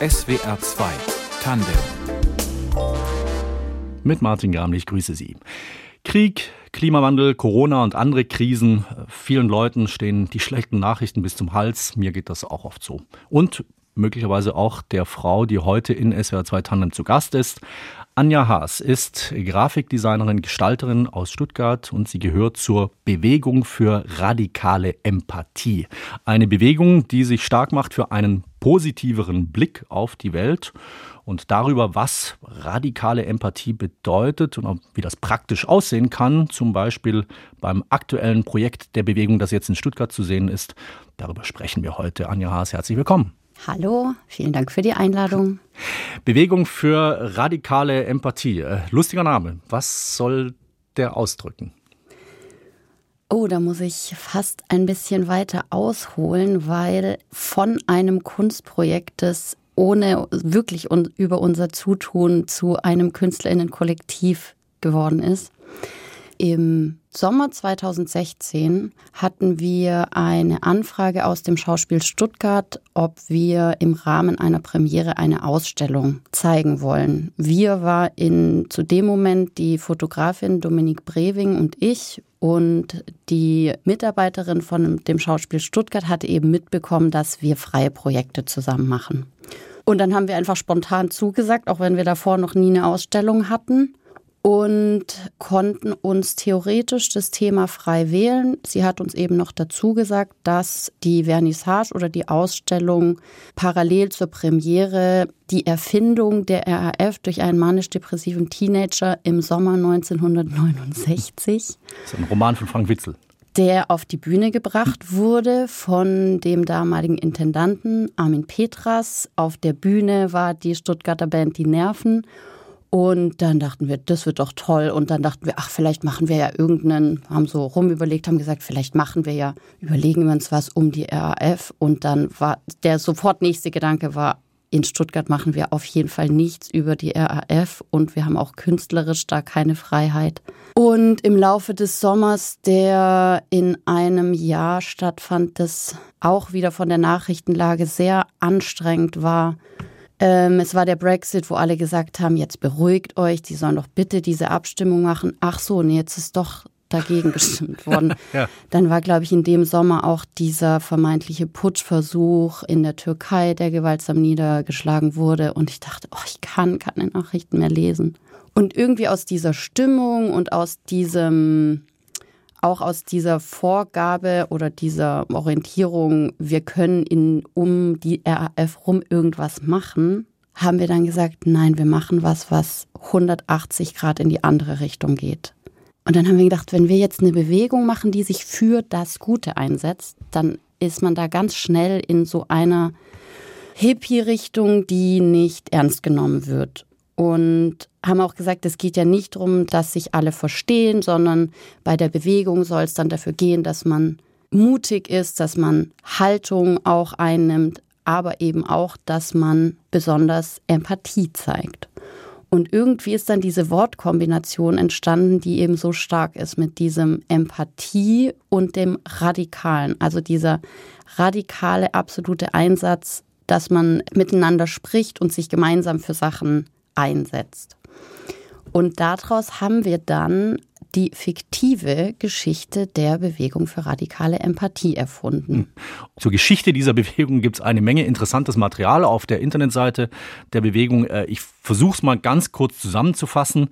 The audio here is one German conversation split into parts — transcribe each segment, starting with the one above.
SWR 2 Tandem. Mit Martin Gramlich, ich grüße Sie. Krieg, Klimawandel, Corona und andere Krisen. Vielen Leuten stehen die schlechten Nachrichten bis zum Hals. Mir geht das auch oft so. Und möglicherweise auch der Frau, die heute in SWR 2 Tandem zu Gast ist. Anja Haas ist Grafikdesignerin, Gestalterin aus Stuttgart und sie gehört zur Bewegung für radikale Empathie. Eine Bewegung, die sich stark macht für einen positiveren Blick auf die Welt und darüber, was radikale Empathie bedeutet und wie das praktisch aussehen kann, zum Beispiel beim aktuellen Projekt der Bewegung, das jetzt in Stuttgart zu sehen ist. Darüber sprechen wir heute. Anja Haas, herzlich willkommen. Hallo, vielen Dank für die Einladung. Bewegung für radikale Empathie. Äh, lustiger Name. Was soll der ausdrücken? Oh, da muss ich fast ein bisschen weiter ausholen, weil von einem Kunstprojekt, das ohne wirklich über unser Zutun zu einem Künstlerinnenkollektiv geworden ist, im Sommer 2016 hatten wir eine Anfrage aus dem Schauspiel Stuttgart, ob wir im Rahmen einer Premiere eine Ausstellung zeigen wollen. Wir war in zu dem Moment die Fotografin Dominique Breving und ich und die Mitarbeiterin von dem Schauspiel Stuttgart hatte eben mitbekommen, dass wir freie Projekte zusammen machen. Und dann haben wir einfach spontan zugesagt, auch wenn wir davor noch nie eine Ausstellung hatten und konnten uns theoretisch das Thema frei wählen. Sie hat uns eben noch dazu gesagt, dass die Vernissage oder die Ausstellung parallel zur Premiere die Erfindung der RAF durch einen manisch-depressiven Teenager im Sommer 1969. Das ist ein Roman von Frank Witzel der auf die Bühne gebracht wurde von dem damaligen Intendanten Armin Petras. Auf der Bühne war die Stuttgarter Band Die Nerven und dann dachten wir, das wird doch toll. Und dann dachten wir, ach, vielleicht machen wir ja irgendeinen, haben so rumüberlegt, haben gesagt, vielleicht machen wir ja, überlegen wir uns was um die RAF. Und dann war der sofort nächste Gedanke war, in Stuttgart machen wir auf jeden Fall nichts über die RAF und wir haben auch künstlerisch da keine Freiheit. Und im Laufe des Sommers, der in einem Jahr stattfand, das auch wieder von der Nachrichtenlage sehr anstrengend war, ähm, es war der Brexit, wo alle gesagt haben, jetzt beruhigt euch, die sollen doch bitte diese Abstimmung machen. Ach so, nee, jetzt ist doch dagegen gestimmt worden. ja. Dann war, glaube ich, in dem Sommer auch dieser vermeintliche Putschversuch in der Türkei, der gewaltsam niedergeschlagen wurde. Und ich dachte, oh, ich kann keine Nachrichten mehr lesen. Und irgendwie aus dieser Stimmung und aus diesem auch aus dieser Vorgabe oder dieser Orientierung, wir können in, um die RAF rum irgendwas machen, haben wir dann gesagt, nein, wir machen was, was 180 Grad in die andere Richtung geht. Und dann haben wir gedacht, wenn wir jetzt eine Bewegung machen, die sich für das Gute einsetzt, dann ist man da ganz schnell in so einer Hippie-Richtung, die nicht ernst genommen wird. Und haben auch gesagt, es geht ja nicht darum, dass sich alle verstehen, sondern bei der Bewegung soll es dann dafür gehen, dass man mutig ist, dass man Haltung auch einnimmt, aber eben auch, dass man besonders Empathie zeigt. Und irgendwie ist dann diese Wortkombination entstanden, die eben so stark ist mit diesem Empathie und dem Radikalen. Also dieser radikale, absolute Einsatz, dass man miteinander spricht und sich gemeinsam für Sachen einsetzt. Und daraus haben wir dann die fiktive Geschichte der Bewegung für radikale Empathie erfunden. Hm. Zur Geschichte dieser Bewegung gibt es eine Menge interessantes Material auf der Internetseite der Bewegung. Äh, ich versuche es mal ganz kurz zusammenzufassen.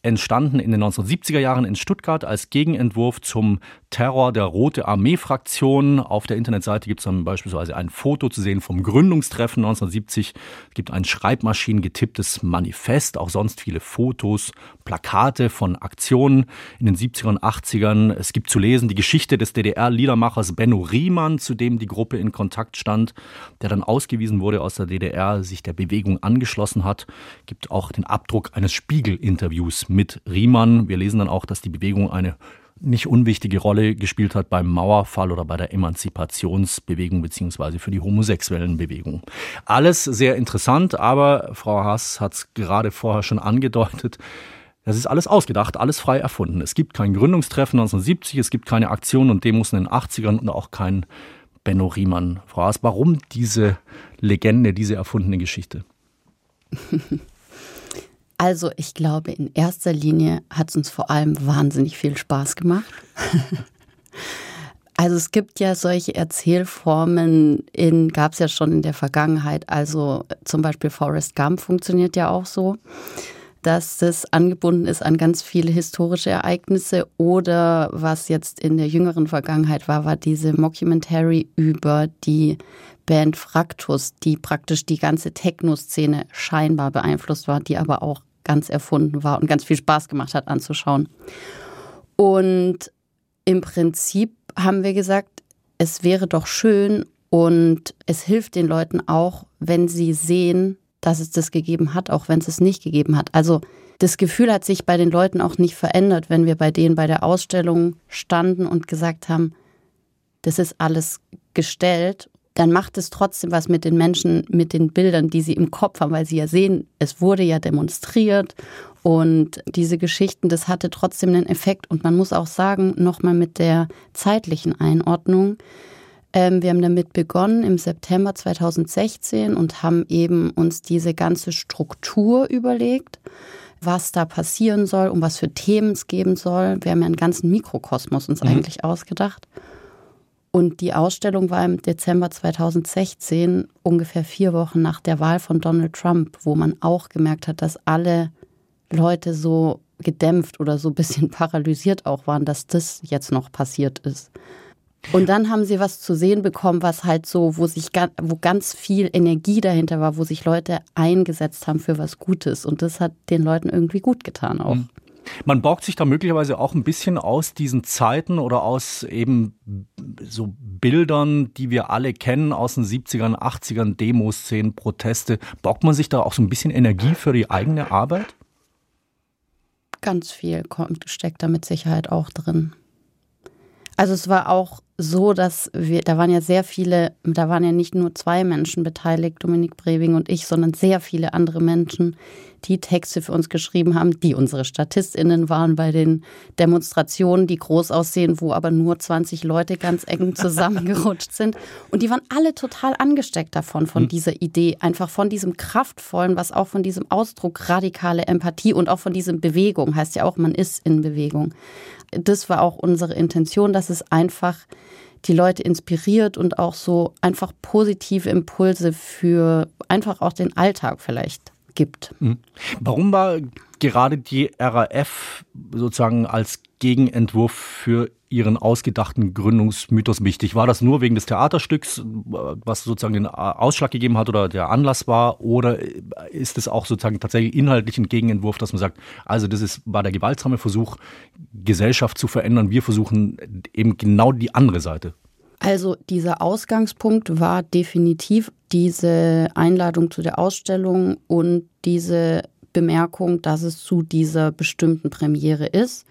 Entstanden in den 1970er Jahren in Stuttgart als Gegenentwurf zum Terror der Rote Armee-Fraktion. Auf der Internetseite gibt es dann beispielsweise ein Foto zu sehen vom Gründungstreffen 1970. Es gibt ein schreibmaschinengetipptes Manifest, auch sonst viele Fotos, Plakate von Aktionen in den 70er und 80ern. Es gibt zu lesen die Geschichte des DDR-Liedermachers Benno Riemann, zu dem die Gruppe in Kontakt stand, der dann ausgewiesen wurde aus der DDR, sich der Bewegung angeschlossen hat. Es Gibt auch den Abdruck eines Spiegel-Interviews mit Riemann. Wir lesen dann auch, dass die Bewegung eine nicht unwichtige Rolle gespielt hat beim Mauerfall oder bei der Emanzipationsbewegung beziehungsweise für die homosexuellen Bewegung. Alles sehr interessant, aber Frau Haas hat es gerade vorher schon angedeutet. Das ist alles ausgedacht, alles frei erfunden. Es gibt kein Gründungstreffen 1970, es gibt keine Aktionen und Demos in den 80ern und auch kein Benno Riemann. Frau Haas, warum diese Legende, diese erfundene Geschichte? Also ich glaube, in erster Linie hat es uns vor allem wahnsinnig viel Spaß gemacht. also es gibt ja solche Erzählformen, gab es ja schon in der Vergangenheit. Also zum Beispiel Forrest Gump funktioniert ja auch so dass das angebunden ist an ganz viele historische Ereignisse oder was jetzt in der jüngeren Vergangenheit war, war diese Mockumentary über die Band Fraktus, die praktisch die ganze Techno-Szene scheinbar beeinflusst war, die aber auch ganz erfunden war und ganz viel Spaß gemacht hat anzuschauen. Und im Prinzip haben wir gesagt, es wäre doch schön und es hilft den Leuten auch, wenn sie sehen, dass es das gegeben hat, auch wenn es es nicht gegeben hat. Also das Gefühl hat sich bei den Leuten auch nicht verändert, wenn wir bei denen bei der Ausstellung standen und gesagt haben, das ist alles gestellt, dann macht es trotzdem was mit den Menschen, mit den Bildern, die sie im Kopf haben, weil sie ja sehen, es wurde ja demonstriert und diese Geschichten, das hatte trotzdem einen Effekt. Und man muss auch sagen, nochmal mit der zeitlichen Einordnung, ähm, wir haben damit begonnen im September 2016 und haben eben uns diese ganze Struktur überlegt, was da passieren soll, um was für Themen es geben soll. Wir haben ja einen ganzen Mikrokosmos uns mhm. eigentlich ausgedacht. Und die Ausstellung war im Dezember 2016, ungefähr vier Wochen nach der Wahl von Donald Trump, wo man auch gemerkt hat, dass alle Leute so gedämpft oder so ein bisschen paralysiert auch waren, dass das jetzt noch passiert ist. Und dann haben sie was zu sehen bekommen, was halt so, wo sich wo ganz viel Energie dahinter war, wo sich Leute eingesetzt haben für was Gutes. Und das hat den Leuten irgendwie gut getan auch. Mhm. Man borgt sich da möglicherweise auch ein bisschen aus diesen Zeiten oder aus eben so Bildern, die wir alle kennen aus den 70ern, 80ern, Demoszenen, Proteste. Borgt man sich da auch so ein bisschen Energie für die eigene Arbeit? Ganz viel kommt, steckt da mit Sicherheit auch drin. Also es war auch so, dass wir, da waren ja sehr viele, da waren ja nicht nur zwei Menschen beteiligt, Dominik Breving und ich, sondern sehr viele andere Menschen, die Texte für uns geschrieben haben, die unsere StatistInnen waren bei den Demonstrationen, die groß aussehen, wo aber nur 20 Leute ganz eng zusammengerutscht sind. Und die waren alle total angesteckt davon, von mhm. dieser Idee, einfach von diesem kraftvollen, was auch von diesem Ausdruck radikale Empathie und auch von diesem Bewegung, heißt ja auch, man ist in Bewegung. Das war auch unsere Intention, dass es einfach die Leute inspiriert und auch so einfach positive Impulse für einfach auch den Alltag vielleicht gibt. Mhm. Warum war gerade die RAF sozusagen als Gegenentwurf für Ihren ausgedachten Gründungsmythos wichtig? War das nur wegen des Theaterstücks, was sozusagen den Ausschlag gegeben hat oder der Anlass war? Oder ist es auch sozusagen tatsächlich inhaltlich ein Gegenentwurf, dass man sagt, also das ist, war der gewaltsame Versuch, Gesellschaft zu verändern. Wir versuchen eben genau die andere Seite. Also dieser Ausgangspunkt war definitiv diese Einladung zu der Ausstellung und diese Bemerkung, dass es zu dieser bestimmten Premiere ist.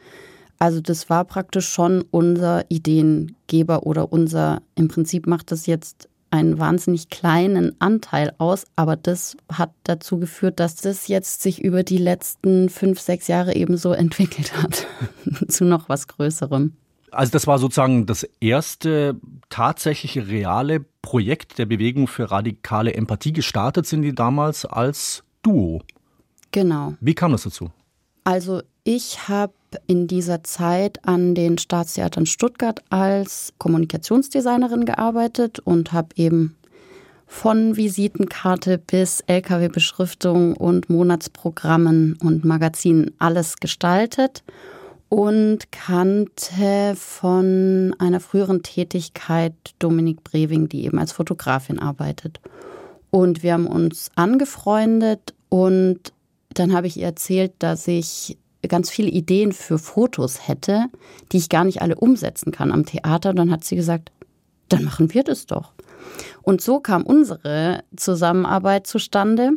Also das war praktisch schon unser Ideengeber oder unser, im Prinzip macht das jetzt einen wahnsinnig kleinen Anteil aus, aber das hat dazu geführt, dass das jetzt sich über die letzten fünf, sechs Jahre eben so entwickelt hat zu noch was Größerem. Also das war sozusagen das erste tatsächliche reale Projekt der Bewegung für radikale Empathie. Gestartet sind die damals als Duo. Genau. Wie kam das dazu? Also ich habe in dieser Zeit an den Staatstheatern Stuttgart als Kommunikationsdesignerin gearbeitet und habe eben von Visitenkarte bis Lkw-Beschriftung und Monatsprogrammen und Magazinen alles gestaltet und kannte von einer früheren Tätigkeit Dominik Breving, die eben als Fotografin arbeitet. Und wir haben uns angefreundet und dann habe ich ihr erzählt, dass ich ganz viele Ideen für Fotos hätte, die ich gar nicht alle umsetzen kann am Theater. Und dann hat sie gesagt, dann machen wir das doch. Und so kam unsere Zusammenarbeit zustande.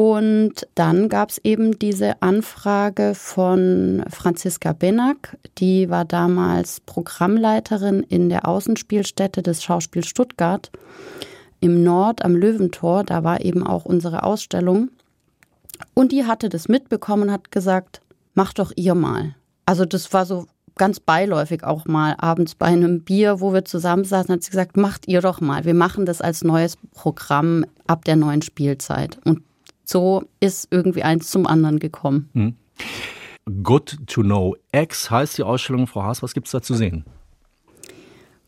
Und dann gab es eben diese Anfrage von Franziska Benack, die war damals Programmleiterin in der Außenspielstätte des Schauspiels Stuttgart im Nord am Löwentor. Da war eben auch unsere Ausstellung. Und die hatte das mitbekommen und hat gesagt, mach doch ihr mal. Also das war so ganz beiläufig auch mal abends bei einem Bier, wo wir zusammensaßen, hat sie gesagt, macht ihr doch mal. Wir machen das als neues Programm ab der neuen Spielzeit. Und so ist irgendwie eins zum anderen gekommen. Mhm. Good to Know X heißt die Ausstellung. Frau Haas, was gibt es da zu sehen?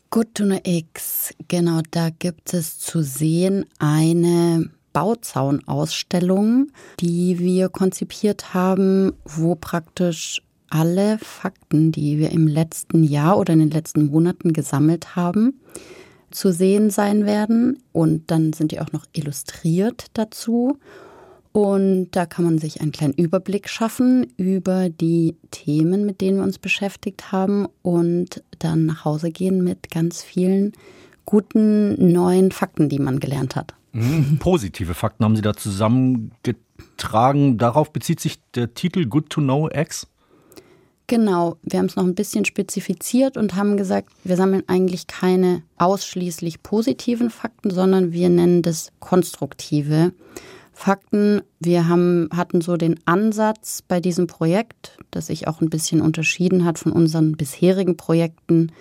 Good to Know X, genau, da gibt es zu sehen eine Bauzaunausstellung, die wir konzipiert haben, wo praktisch alle Fakten, die wir im letzten Jahr oder in den letzten Monaten gesammelt haben, zu sehen sein werden. Und dann sind die auch noch illustriert dazu. Und da kann man sich einen kleinen Überblick schaffen über die Themen, mit denen wir uns beschäftigt haben und dann nach Hause gehen mit ganz vielen guten neuen Fakten, die man gelernt hat. Mhm. Positive Fakten haben Sie da zusammengetragen. Darauf bezieht sich der Titel Good to Know X? Genau, wir haben es noch ein bisschen spezifiziert und haben gesagt, wir sammeln eigentlich keine ausschließlich positiven Fakten, sondern wir nennen das konstruktive Fakten. Wir haben, hatten so den Ansatz bei diesem Projekt, das sich auch ein bisschen unterschieden hat von unseren bisherigen Projekten,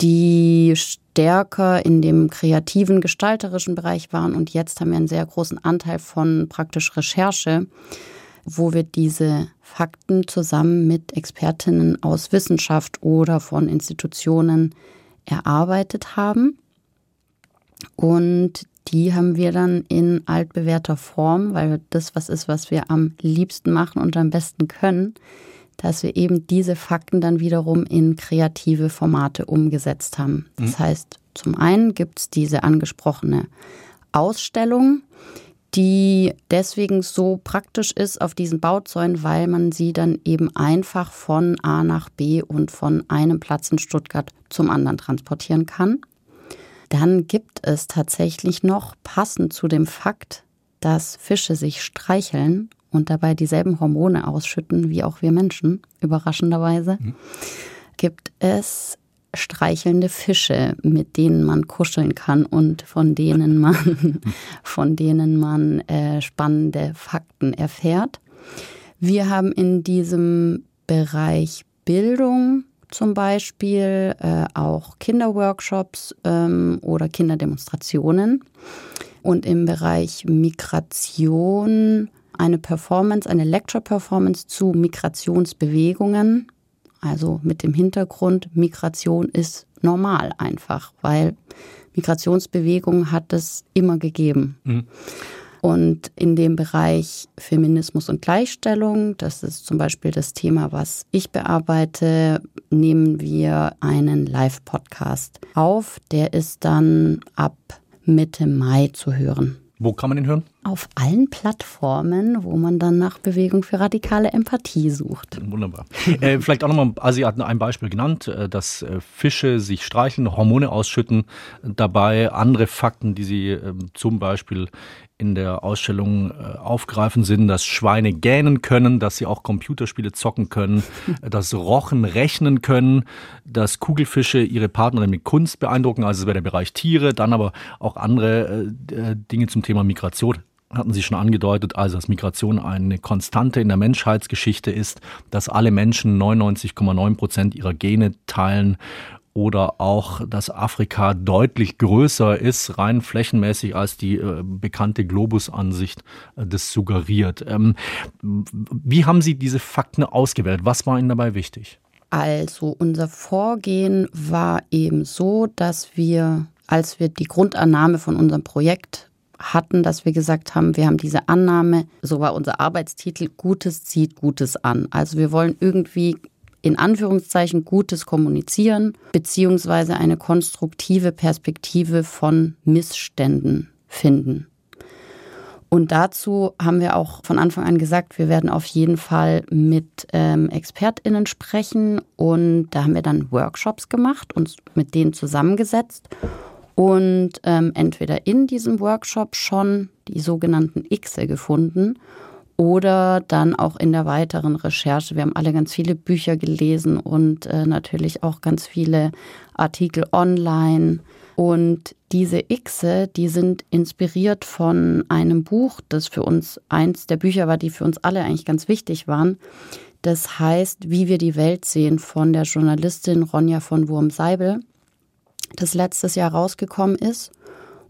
die stärker in dem kreativen, gestalterischen Bereich waren. Und jetzt haben wir einen sehr großen Anteil von praktisch Recherche, wo wir diese Fakten zusammen mit Expertinnen aus Wissenschaft oder von Institutionen erarbeitet haben. Und die haben wir dann in altbewährter Form, weil das was ist, was wir am liebsten machen und am besten können, dass wir eben diese Fakten dann wiederum in kreative Formate umgesetzt haben. Das mhm. heißt, zum einen gibt es diese angesprochene Ausstellung, die deswegen so praktisch ist auf diesen Bauzäunen, weil man sie dann eben einfach von A nach B und von einem Platz in Stuttgart zum anderen transportieren kann. Dann gibt es tatsächlich noch, passend zu dem Fakt, dass Fische sich streicheln und dabei dieselben Hormone ausschütten wie auch wir Menschen, überraschenderweise, mhm. gibt es streichelnde Fische, mit denen man kuscheln kann und von denen man, von denen man äh, spannende Fakten erfährt. Wir haben in diesem Bereich Bildung zum Beispiel, äh, auch Kinderworkshops ähm, oder Kinderdemonstrationen. Und im Bereich Migration eine Performance, eine Lecture-Performance zu Migrationsbewegungen. Also mit dem Hintergrund, Migration ist normal einfach, weil Migrationsbewegungen hat es immer gegeben. Mhm. Und in dem Bereich Feminismus und Gleichstellung, das ist zum Beispiel das Thema, was ich bearbeite, nehmen wir einen Live-Podcast auf. Der ist dann ab Mitte Mai zu hören. Wo kann man den hören? Auf allen Plattformen, wo man dann nach Bewegung für radikale Empathie sucht. Wunderbar. äh, vielleicht auch nochmal, also hatten ein Beispiel genannt, äh, dass äh, Fische sich streicheln, Hormone ausschütten. Dabei andere Fakten, die Sie äh, zum Beispiel in der Ausstellung äh, aufgreifen sind, dass Schweine gähnen können, dass sie auch Computerspiele zocken können, dass Rochen rechnen können, dass Kugelfische ihre Partnerin mit Kunst beeindrucken, also das wäre der Bereich Tiere, dann aber auch andere äh, äh, Dinge zum Thema Migration. Hatten Sie schon angedeutet, also dass Migration eine Konstante in der Menschheitsgeschichte ist, dass alle Menschen 99,9 Prozent ihrer Gene teilen oder auch, dass Afrika deutlich größer ist, rein flächenmäßig, als die äh, bekannte Globusansicht äh, das suggeriert. Ähm, wie haben Sie diese Fakten ausgewählt? Was war Ihnen dabei wichtig? Also unser Vorgehen war eben so, dass wir, als wir die Grundannahme von unserem Projekt hatten, dass wir gesagt haben, wir haben diese Annahme, so war unser Arbeitstitel, Gutes zieht Gutes an. Also wir wollen irgendwie in Anführungszeichen gutes Kommunizieren beziehungsweise eine konstruktive Perspektive von Missständen finden. Und dazu haben wir auch von Anfang an gesagt, wir werden auf jeden Fall mit ähm, ExpertInnen sprechen. Und da haben wir dann Workshops gemacht, uns mit denen zusammengesetzt und ähm, entweder in diesem Workshop schon die sogenannten Xe gefunden oder dann auch in der weiteren Recherche. Wir haben alle ganz viele Bücher gelesen und äh, natürlich auch ganz viele Artikel online. Und diese Xe, die sind inspiriert von einem Buch, das für uns eins der Bücher war, die für uns alle eigentlich ganz wichtig waren. Das heißt, wie wir die Welt sehen von der Journalistin Ronja von Wurm-Seibel, das letztes Jahr rausgekommen ist.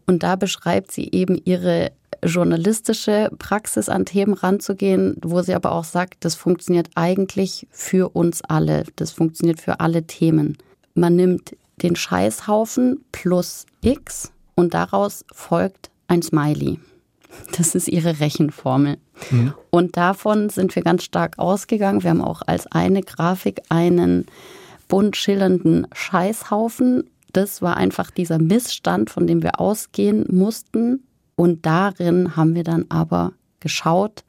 Und da beschreibt sie eben ihre journalistische Praxis an Themen ranzugehen, wo sie aber auch sagt, das funktioniert eigentlich für uns alle. Das funktioniert für alle Themen. Man nimmt den Scheißhaufen plus X und daraus folgt ein Smiley. Das ist ihre Rechenformel. Mhm. Und davon sind wir ganz stark ausgegangen. Wir haben auch als eine Grafik einen bunt schillernden Scheißhaufen. Das war einfach dieser Missstand, von dem wir ausgehen mussten. Und darin haben wir dann aber geschaut,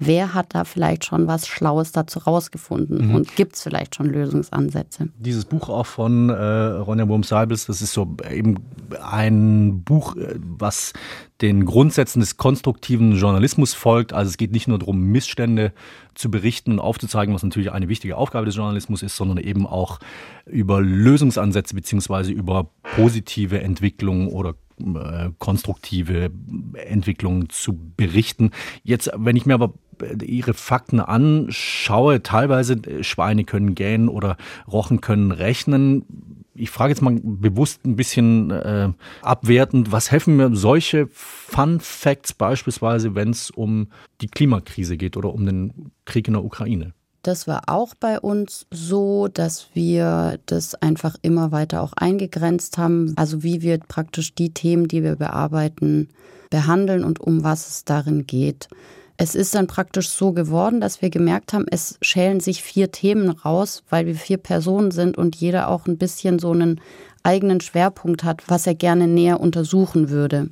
wer hat da vielleicht schon was Schlaues dazu rausgefunden mhm. und gibt es vielleicht schon Lösungsansätze? Dieses Buch auch von äh, Ronja Wurm-Salbels, das ist so eben ein Buch, äh, was den Grundsätzen des konstruktiven Journalismus folgt. Also es geht nicht nur darum, Missstände zu berichten und aufzuzeigen, was natürlich eine wichtige Aufgabe des Journalismus ist, sondern eben auch über Lösungsansätze beziehungsweise über positive Entwicklungen oder äh, konstruktive Entwicklungen zu berichten. Jetzt, wenn ich mir aber ihre Fakten anschaue, teilweise äh, Schweine können gähnen oder Rochen können rechnen. Ich frage jetzt mal bewusst ein bisschen äh, abwertend, was helfen mir solche Fun Facts beispielsweise, wenn es um die Klimakrise geht oder um den Krieg in der Ukraine? Das war auch bei uns so, dass wir das einfach immer weiter auch eingegrenzt haben. Also wie wir praktisch die Themen, die wir bearbeiten, behandeln und um was es darin geht. Es ist dann praktisch so geworden, dass wir gemerkt haben, es schälen sich vier Themen raus, weil wir vier Personen sind und jeder auch ein bisschen so einen eigenen Schwerpunkt hat, was er gerne näher untersuchen würde.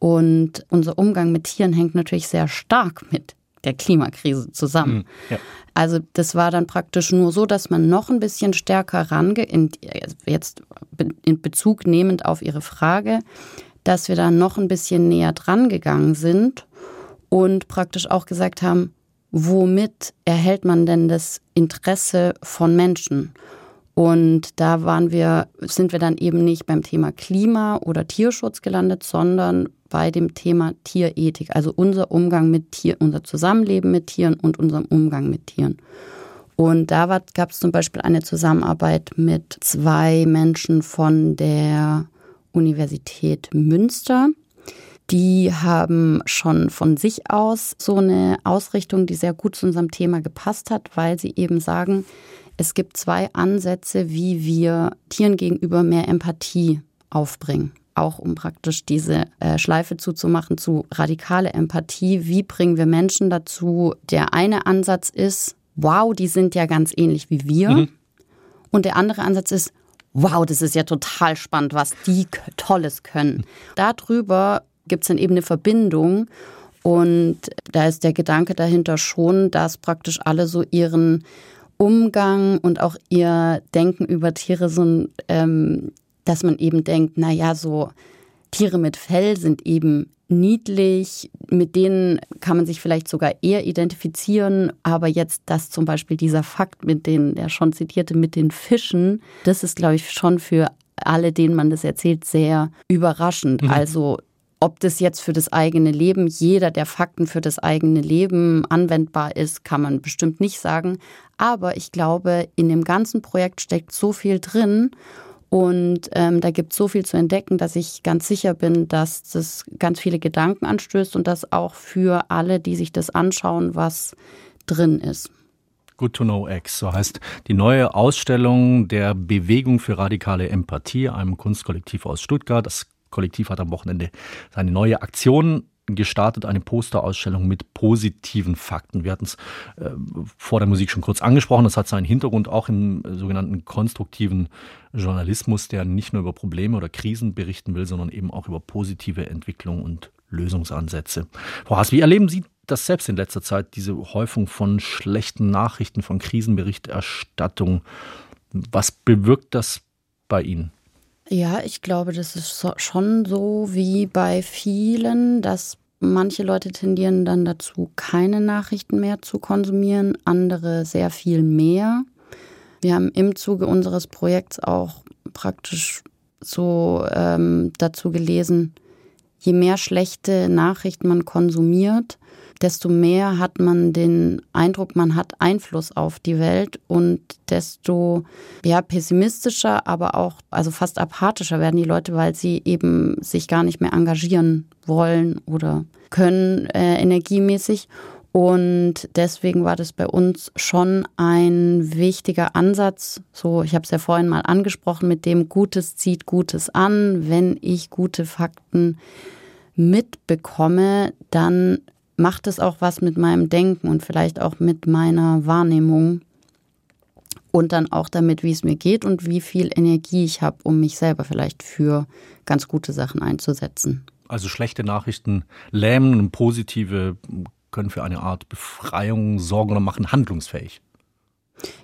Und unser Umgang mit Tieren hängt natürlich sehr stark mit der Klimakrise zusammen. Mhm, ja. Also das war dann praktisch nur so, dass man noch ein bisschen stärker range, in, jetzt in Bezug nehmend auf Ihre Frage, dass wir da noch ein bisschen näher dran gegangen sind und praktisch auch gesagt haben, womit erhält man denn das Interesse von Menschen? Und da waren wir, sind wir dann eben nicht beim Thema Klima oder Tierschutz gelandet, sondern bei dem Thema Tierethik, also unser Umgang mit Tieren, unser Zusammenleben mit Tieren und unserem Umgang mit Tieren. Und da gab es zum Beispiel eine Zusammenarbeit mit zwei Menschen von der Universität Münster. Die haben schon von sich aus so eine Ausrichtung, die sehr gut zu unserem Thema gepasst hat, weil sie eben sagen, es gibt zwei Ansätze, wie wir Tieren gegenüber mehr Empathie aufbringen auch um praktisch diese äh, Schleife zuzumachen zu radikale Empathie. Wie bringen wir Menschen dazu? Der eine Ansatz ist, wow, die sind ja ganz ähnlich wie wir. Mhm. Und der andere Ansatz ist, wow, das ist ja total spannend, was die Tolles können. Darüber gibt es dann eben eine Verbindung. Und da ist der Gedanke dahinter schon, dass praktisch alle so ihren Umgang und auch ihr Denken über Tiere so ein ähm, dass man eben denkt, na ja, so Tiere mit Fell sind eben niedlich, mit denen kann man sich vielleicht sogar eher identifizieren, aber jetzt das zum Beispiel dieser Fakt mit den, der schon zitierte, mit den Fischen, das ist, glaube ich, schon für alle, denen man das erzählt, sehr überraschend. Mhm. Also ob das jetzt für das eigene Leben, jeder der Fakten für das eigene Leben anwendbar ist, kann man bestimmt nicht sagen. Aber ich glaube, in dem ganzen Projekt steckt so viel drin und ähm, da gibt es so viel zu entdecken, dass ich ganz sicher bin, dass das ganz viele Gedanken anstößt und dass auch für alle, die sich das anschauen, was drin ist. Good to Know X, so heißt die neue Ausstellung der Bewegung für radikale Empathie, einem Kunstkollektiv aus Stuttgart. Das Kollektiv hat am Wochenende seine neue Aktion gestartet, eine Posterausstellung mit positiven Fakten. Wir hatten es äh, vor der Musik schon kurz angesprochen. Das hat seinen Hintergrund auch im äh, sogenannten konstruktiven Journalismus, der nicht nur über Probleme oder Krisen berichten will, sondern eben auch über positive Entwicklung und Lösungsansätze. Frau Haas, wie erleben Sie das selbst in letzter Zeit, diese Häufung von schlechten Nachrichten, von Krisenberichterstattung? Was bewirkt das bei Ihnen? Ja, ich glaube, das ist schon so wie bei vielen, dass manche Leute tendieren dann dazu, keine Nachrichten mehr zu konsumieren, andere sehr viel mehr. Wir haben im Zuge unseres Projekts auch praktisch so ähm, dazu gelesen, je mehr schlechte Nachrichten man konsumiert, desto mehr hat man den Eindruck, man hat Einfluss auf die Welt und desto ja, pessimistischer, aber auch also fast apathischer werden die Leute, weil sie eben sich gar nicht mehr engagieren wollen oder können äh, energiemäßig. Und deswegen war das bei uns schon ein wichtiger Ansatz. So, ich habe es ja vorhin mal angesprochen, mit dem Gutes zieht Gutes an. Wenn ich gute Fakten mitbekomme, dann macht es auch was mit meinem Denken und vielleicht auch mit meiner Wahrnehmung und dann auch damit, wie es mir geht und wie viel Energie ich habe, um mich selber vielleicht für ganz gute Sachen einzusetzen. Also schlechte Nachrichten lähmen und positive können für eine Art Befreiung sorgen oder machen handlungsfähig.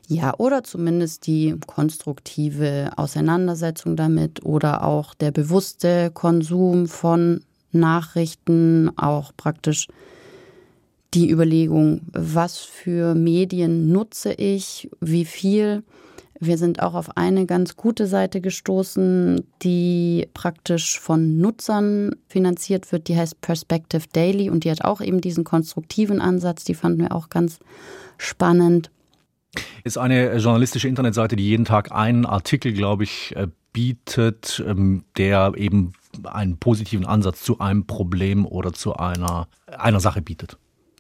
Ja, oder zumindest die konstruktive Auseinandersetzung damit oder auch der bewusste Konsum von Nachrichten, auch praktisch die Überlegung, was für Medien nutze ich, wie viel. Wir sind auch auf eine ganz gute Seite gestoßen, die praktisch von Nutzern finanziert wird. Die heißt Perspective Daily und die hat auch eben diesen konstruktiven Ansatz. Die fanden wir auch ganz spannend. Ist eine journalistische Internetseite, die jeden Tag einen Artikel, glaube ich, äh, bietet, ähm, der eben einen positiven Ansatz zu einem Problem oder zu einer, einer Sache bietet.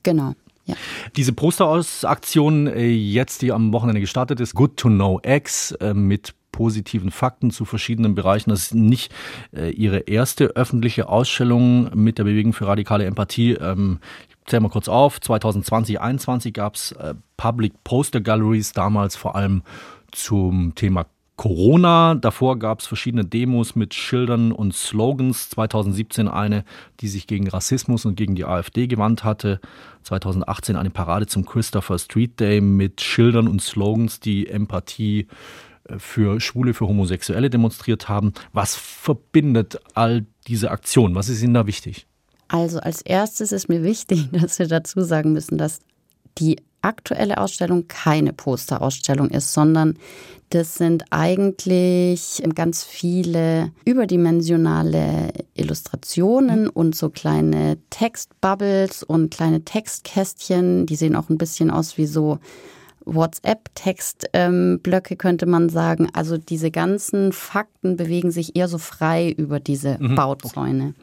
Genau. Ja. Diese Posteraussaktion äh, jetzt, die am Wochenende gestartet ist, Good to Know X äh, mit positiven Fakten zu verschiedenen Bereichen. Das ist nicht äh, ihre erste öffentliche Ausstellung mit der Bewegung für radikale Empathie. Ähm, ich zähle mal kurz auf. 2020, 2021 gab es Public Poster Galleries, damals vor allem zum Thema Corona. Davor gab es verschiedene Demos mit Schildern und Slogans. 2017 eine, die sich gegen Rassismus und gegen die AfD gewandt hatte. 2018 eine Parade zum Christopher Street Day mit Schildern und Slogans, die Empathie äh, für Schwule, für Homosexuelle demonstriert haben. Was verbindet all diese Aktionen? Was ist Ihnen da wichtig? Also als erstes ist mir wichtig, dass wir dazu sagen müssen, dass die aktuelle Ausstellung keine Posterausstellung ist, sondern das sind eigentlich ganz viele überdimensionale Illustrationen und so kleine Textbubbles und kleine Textkästchen. Die sehen auch ein bisschen aus wie so WhatsApp-Textblöcke, ähm, könnte man sagen. Also diese ganzen Fakten bewegen sich eher so frei über diese mhm. Bauzäune.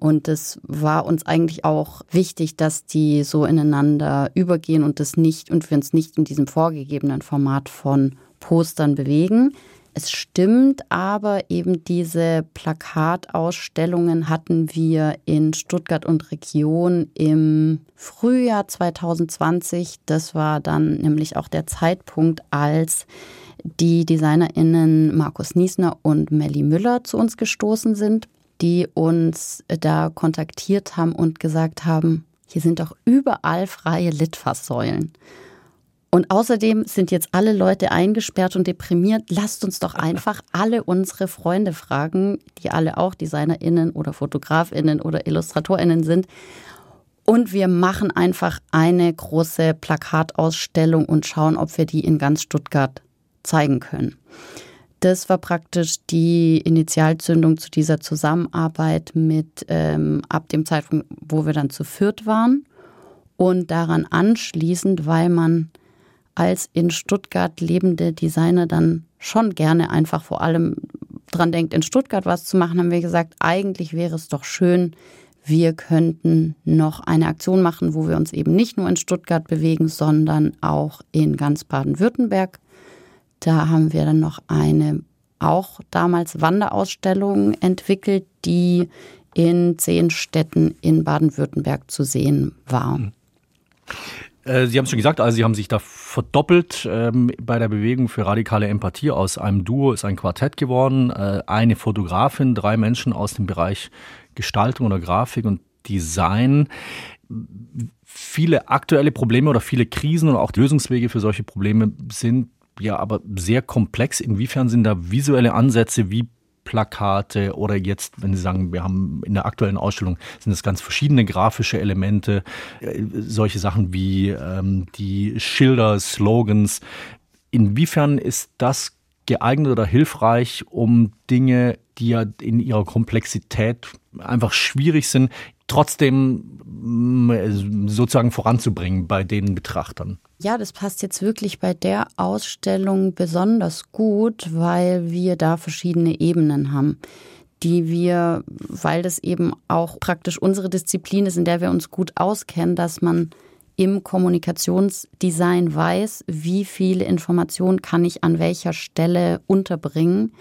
Und es war uns eigentlich auch wichtig, dass die so ineinander übergehen und das nicht und wir uns nicht in diesem vorgegebenen Format von Postern bewegen. Es stimmt aber, eben diese Plakatausstellungen hatten wir in Stuttgart und Region im Frühjahr 2020. Das war dann nämlich auch der Zeitpunkt, als die DesignerInnen Markus Niesner und Melly Müller zu uns gestoßen sind, die uns da kontaktiert haben und gesagt haben, hier sind doch überall freie Litfaßsäulen. Und außerdem sind jetzt alle Leute eingesperrt und deprimiert. Lasst uns doch einfach alle unsere Freunde fragen, die alle auch DesignerInnen oder FotografInnen oder IllustratorInnen sind. Und wir machen einfach eine große Plakatausstellung und schauen, ob wir die in ganz Stuttgart zeigen können. Das war praktisch die Initialzündung zu dieser Zusammenarbeit mit ähm, ab dem Zeitpunkt, wo wir dann zu viert waren. Und daran anschließend, weil man als in Stuttgart lebende Designer dann schon gerne einfach vor allem dran denkt, in Stuttgart was zu machen, haben wir gesagt, eigentlich wäre es doch schön, wir könnten noch eine Aktion machen, wo wir uns eben nicht nur in Stuttgart bewegen, sondern auch in ganz Baden-Württemberg. Da haben wir dann noch eine auch damals Wanderausstellung entwickelt, die in zehn Städten in Baden-Württemberg zu sehen war. Äh, Sie haben es schon gesagt, also Sie haben sich da verdoppelt ähm, bei der Bewegung für radikale Empathie. Aus einem Duo ist ein Quartett geworden. Äh, eine Fotografin, drei Menschen aus dem Bereich Gestaltung oder Grafik und Design. Viele aktuelle Probleme oder viele Krisen oder auch Lösungswege für solche Probleme sind ja aber sehr komplex. Inwiefern sind da visuelle Ansätze wie Plakate oder jetzt, wenn Sie sagen, wir haben in der aktuellen Ausstellung sind es ganz verschiedene grafische Elemente, äh, solche Sachen wie ähm, die Schilder, Slogans. Inwiefern ist das geeignet oder hilfreich, um Dinge, die ja in ihrer Komplexität einfach schwierig sind, trotzdem sozusagen voranzubringen bei den Betrachtern? Ja, das passt jetzt wirklich bei der Ausstellung besonders gut, weil wir da verschiedene Ebenen haben, die wir, weil das eben auch praktisch unsere Disziplin ist, in der wir uns gut auskennen, dass man im Kommunikationsdesign weiß, wie viele Informationen kann ich an welcher Stelle unterbringen,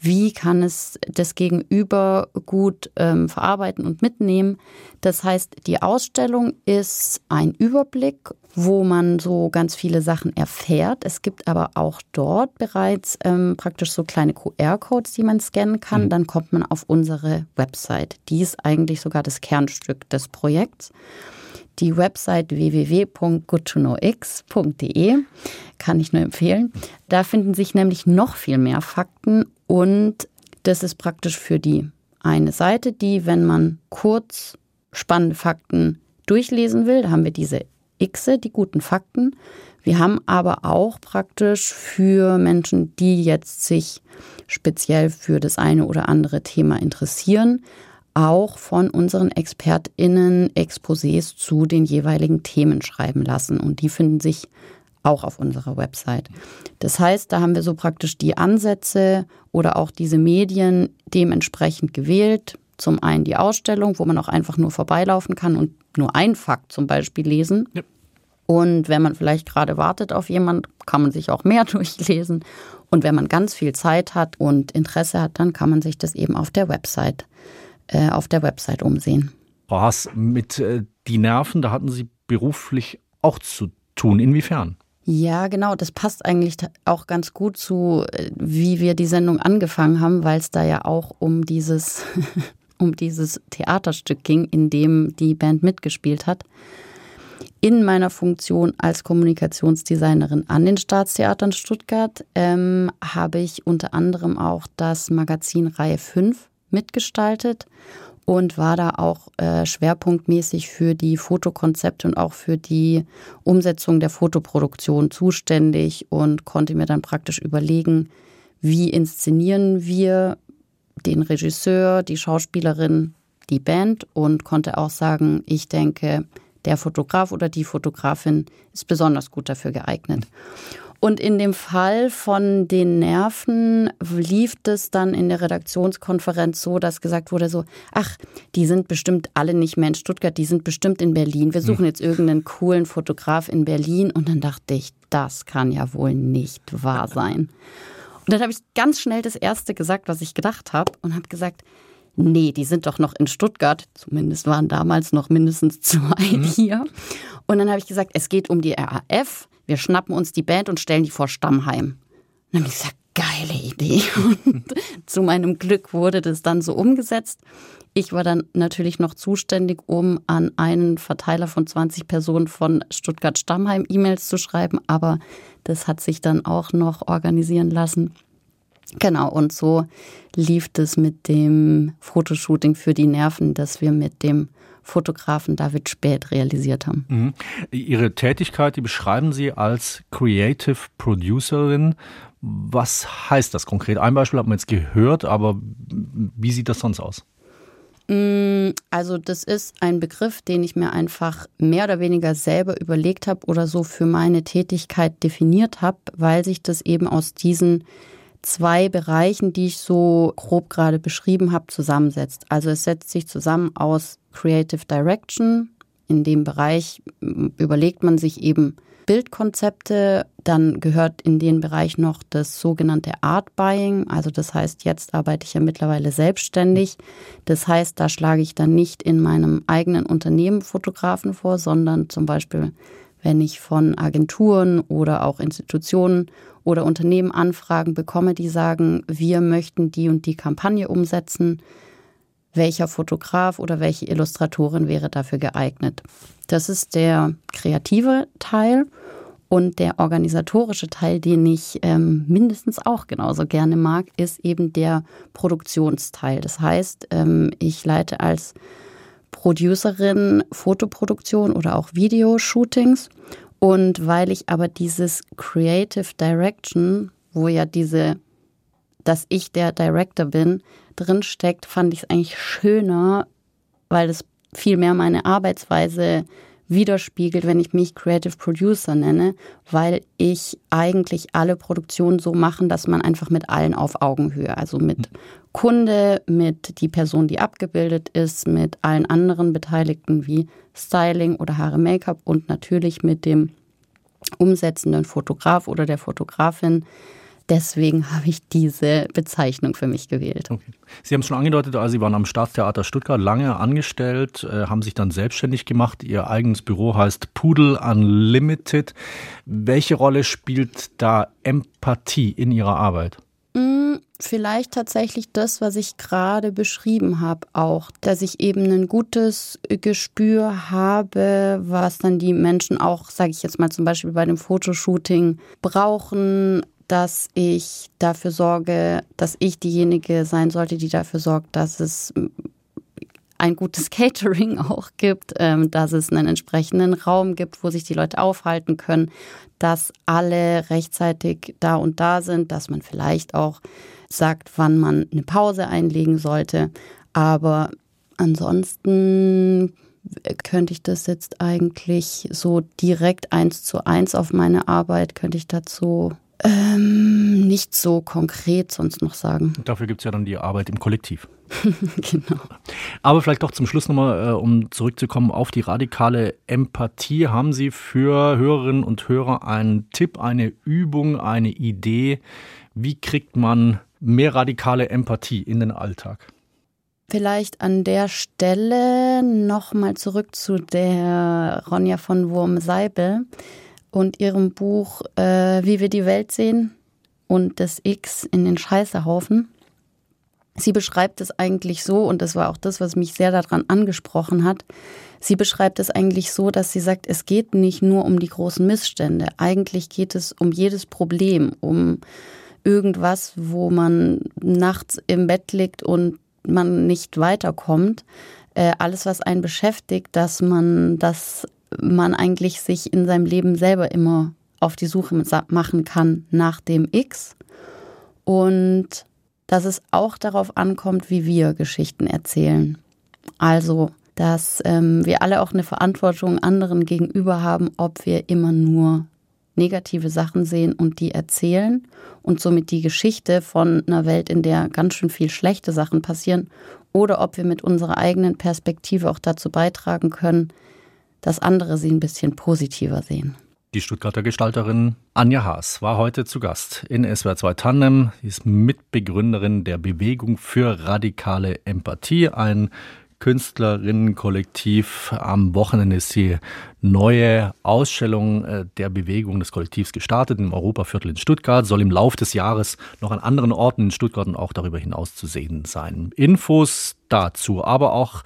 wie kann es das Gegenüber gut ähm, verarbeiten und mitnehmen. Das heißt, die Ausstellung ist ein Überblick, wo man so ganz viele Sachen erfährt. Es gibt aber auch dort bereits ähm, praktisch so kleine QR-Codes, die man scannen kann. Mhm. Dann kommt man auf unsere Website. Die ist eigentlich sogar das Kernstück des Projekts die Website www.goodtoknowx.de kann ich nur empfehlen. Da finden sich nämlich noch viel mehr Fakten und das ist praktisch für die eine Seite, die, wenn man kurz spannende Fakten durchlesen will, da haben wir diese X, die guten Fakten. Wir haben aber auch praktisch für Menschen, die jetzt sich speziell für das eine oder andere Thema interessieren, auch von unseren ExpertInnen Exposés zu den jeweiligen Themen schreiben lassen. Und die finden sich auch auf unserer Website. Das heißt, da haben wir so praktisch die Ansätze oder auch diese Medien dementsprechend gewählt. Zum einen die Ausstellung, wo man auch einfach nur vorbeilaufen kann und nur ein Fakt zum Beispiel lesen. Ja. Und wenn man vielleicht gerade wartet auf jemand, kann man sich auch mehr durchlesen. Und wenn man ganz viel Zeit hat und Interesse hat, dann kann man sich das eben auf der Website äh, auf der Website umsehen. Frau Haas, mit äh, die Nerven, da hatten Sie beruflich auch zu tun. Inwiefern? Ja, genau. Das passt eigentlich auch ganz gut zu, äh, wie wir die Sendung angefangen haben, weil es da ja auch um dieses, um dieses Theaterstück ging, in dem die Band mitgespielt hat. In meiner Funktion als Kommunikationsdesignerin an den Staatstheatern Stuttgart ähm, habe ich unter anderem auch das Magazin Reihe 5 mitgestaltet und war da auch äh, schwerpunktmäßig für die Fotokonzepte und auch für die Umsetzung der Fotoproduktion zuständig und konnte mir dann praktisch überlegen, wie inszenieren wir den Regisseur, die Schauspielerin, die Band und konnte auch sagen, ich denke, der Fotograf oder die Fotografin ist besonders gut dafür geeignet. Und in dem Fall von den Nerven lief es dann in der Redaktionskonferenz so, dass gesagt wurde so, ach, die sind bestimmt alle nicht mehr in Stuttgart, die sind bestimmt in Berlin. Wir suchen hm. jetzt irgendeinen coolen Fotograf in Berlin. Und dann dachte ich, das kann ja wohl nicht wahr sein. Und dann habe ich ganz schnell das Erste gesagt, was ich gedacht habe und habe gesagt, nee, die sind doch noch in Stuttgart. Zumindest waren damals noch mindestens zwei mhm. hier. Und dann habe ich gesagt, es geht um die RAF wir schnappen uns die Band und stellen die vor Stammheim. Und dann geile Idee. Und zu meinem Glück wurde das dann so umgesetzt. Ich war dann natürlich noch zuständig, um an einen Verteiler von 20 Personen von Stuttgart Stammheim E-Mails zu schreiben, aber das hat sich dann auch noch organisieren lassen. Genau, und so lief das mit dem Fotoshooting für die Nerven, dass wir mit dem Fotografen David Späth realisiert haben. Mhm. Ihre Tätigkeit, die beschreiben Sie als Creative Producerin. Was heißt das konkret? Ein Beispiel haben wir jetzt gehört, aber wie sieht das sonst aus? Mm, also das ist ein Begriff, den ich mir einfach mehr oder weniger selber überlegt habe oder so für meine Tätigkeit definiert habe, weil sich das eben aus diesen zwei Bereichen, die ich so grob gerade beschrieben habe, zusammensetzt. Also es setzt sich zusammen aus Creative Direction. In dem Bereich überlegt man sich eben Bildkonzepte. Dann gehört in den Bereich noch das sogenannte Art Buying. Also das heißt, jetzt arbeite ich ja mittlerweile selbstständig. Das heißt, da schlage ich dann nicht in meinem eigenen Unternehmen Fotografen vor, sondern zum Beispiel, wenn ich von Agenturen oder auch Institutionen oder Unternehmen Anfragen bekomme, die sagen, wir möchten die und die Kampagne umsetzen, welcher Fotograf oder welche Illustratorin wäre dafür geeignet. Das ist der kreative Teil. Und der organisatorische Teil, den ich ähm, mindestens auch genauso gerne mag, ist eben der Produktionsteil. Das heißt, ähm, ich leite als Producerin Fotoproduktion oder auch Videoshootings und weil ich aber dieses Creative Direction, wo ja diese, dass ich der Director bin, drin steckt, fand ich es eigentlich schöner, weil es viel mehr meine Arbeitsweise widerspiegelt, wenn ich mich Creative Producer nenne, weil ich eigentlich alle Produktionen so machen, dass man einfach mit allen auf Augenhöhe, also mit Kunde, mit die Person, die abgebildet ist, mit allen anderen Beteiligten wie Styling oder Haare Make-up und natürlich mit dem umsetzenden Fotograf oder der Fotografin Deswegen habe ich diese Bezeichnung für mich gewählt. Okay. Sie haben es schon angedeutet, also Sie waren am Staatstheater Stuttgart lange angestellt, äh, haben sich dann selbstständig gemacht. Ihr eigenes Büro heißt Pudel Unlimited. Welche Rolle spielt da Empathie in Ihrer Arbeit? Mm, vielleicht tatsächlich das, was ich gerade beschrieben habe, auch, dass ich eben ein gutes Gespür habe, was dann die Menschen auch, sage ich jetzt mal zum Beispiel bei dem Fotoshooting brauchen, dass ich dafür sorge, dass ich diejenige sein sollte, die dafür sorgt, dass es ein gutes Catering auch gibt, ähm, dass es einen entsprechenden Raum gibt, wo sich die Leute aufhalten können, dass alle rechtzeitig da und da sind, dass man vielleicht auch sagt, wann man eine Pause einlegen sollte. Aber ansonsten könnte ich das jetzt eigentlich so direkt eins zu eins auf meine Arbeit, könnte ich dazu ähm, nicht so konkret sonst noch sagen. Dafür gibt es ja dann die Arbeit im Kollektiv. genau. Aber vielleicht doch zum Schluss nochmal, äh, um zurückzukommen auf die radikale Empathie. Haben Sie für Hörerinnen und Hörer einen Tipp, eine Übung, eine Idee? Wie kriegt man mehr radikale Empathie in den Alltag? Vielleicht an der Stelle nochmal zurück zu der Ronja von Wurm-Seibel und ihrem Buch äh, Wie wir die Welt sehen und das X in den Scheißehaufen. Sie beschreibt es eigentlich so, und das war auch das, was mich sehr daran angesprochen hat. Sie beschreibt es eigentlich so, dass sie sagt, es geht nicht nur um die großen Missstände. Eigentlich geht es um jedes Problem, um irgendwas, wo man nachts im Bett liegt und man nicht weiterkommt. Äh, alles, was einen beschäftigt, dass man das man eigentlich sich in seinem Leben selber immer auf die Suche machen kann nach dem X und dass es auch darauf ankommt, wie wir Geschichten erzählen. Also, dass ähm, wir alle auch eine Verantwortung anderen gegenüber haben, ob wir immer nur negative Sachen sehen und die erzählen und somit die Geschichte von einer Welt, in der ganz schön viel schlechte Sachen passieren, oder ob wir mit unserer eigenen Perspektive auch dazu beitragen können, dass andere sie ein bisschen positiver sehen. Die Stuttgarter Gestalterin Anja Haas war heute zu Gast in SWR 2 Tandem. Sie ist Mitbegründerin der Bewegung für radikale Empathie, ein Künstlerinnenkollektiv. Am Wochenende ist die neue Ausstellung äh, der Bewegung des Kollektivs gestartet im Europaviertel in Stuttgart. Soll im Laufe des Jahres noch an anderen Orten in Stuttgart und auch darüber hinaus zu sehen sein. Infos dazu, aber auch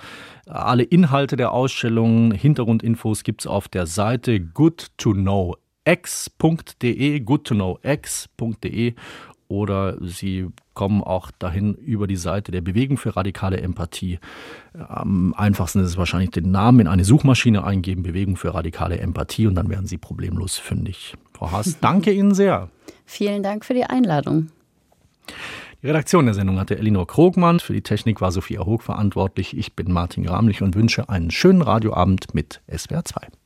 alle Inhalte der Ausstellung, Hintergrundinfos gibt es auf der Seite goodtoknowx.de, goodtoknowx.de oder Sie kommen auch dahin über die Seite der Bewegung für radikale Empathie. Am einfachsten ist es wahrscheinlich den Namen in eine Suchmaschine eingeben, Bewegung für radikale Empathie und dann werden Sie problemlos fündig. Frau Haas, danke Ihnen sehr. Vielen Dank für die Einladung. Die Redaktion der Sendung hatte Elinor Krogmann. Für die Technik war Sophia Hoog verantwortlich. Ich bin Martin Gramlich und wünsche einen schönen Radioabend mit SWR 2.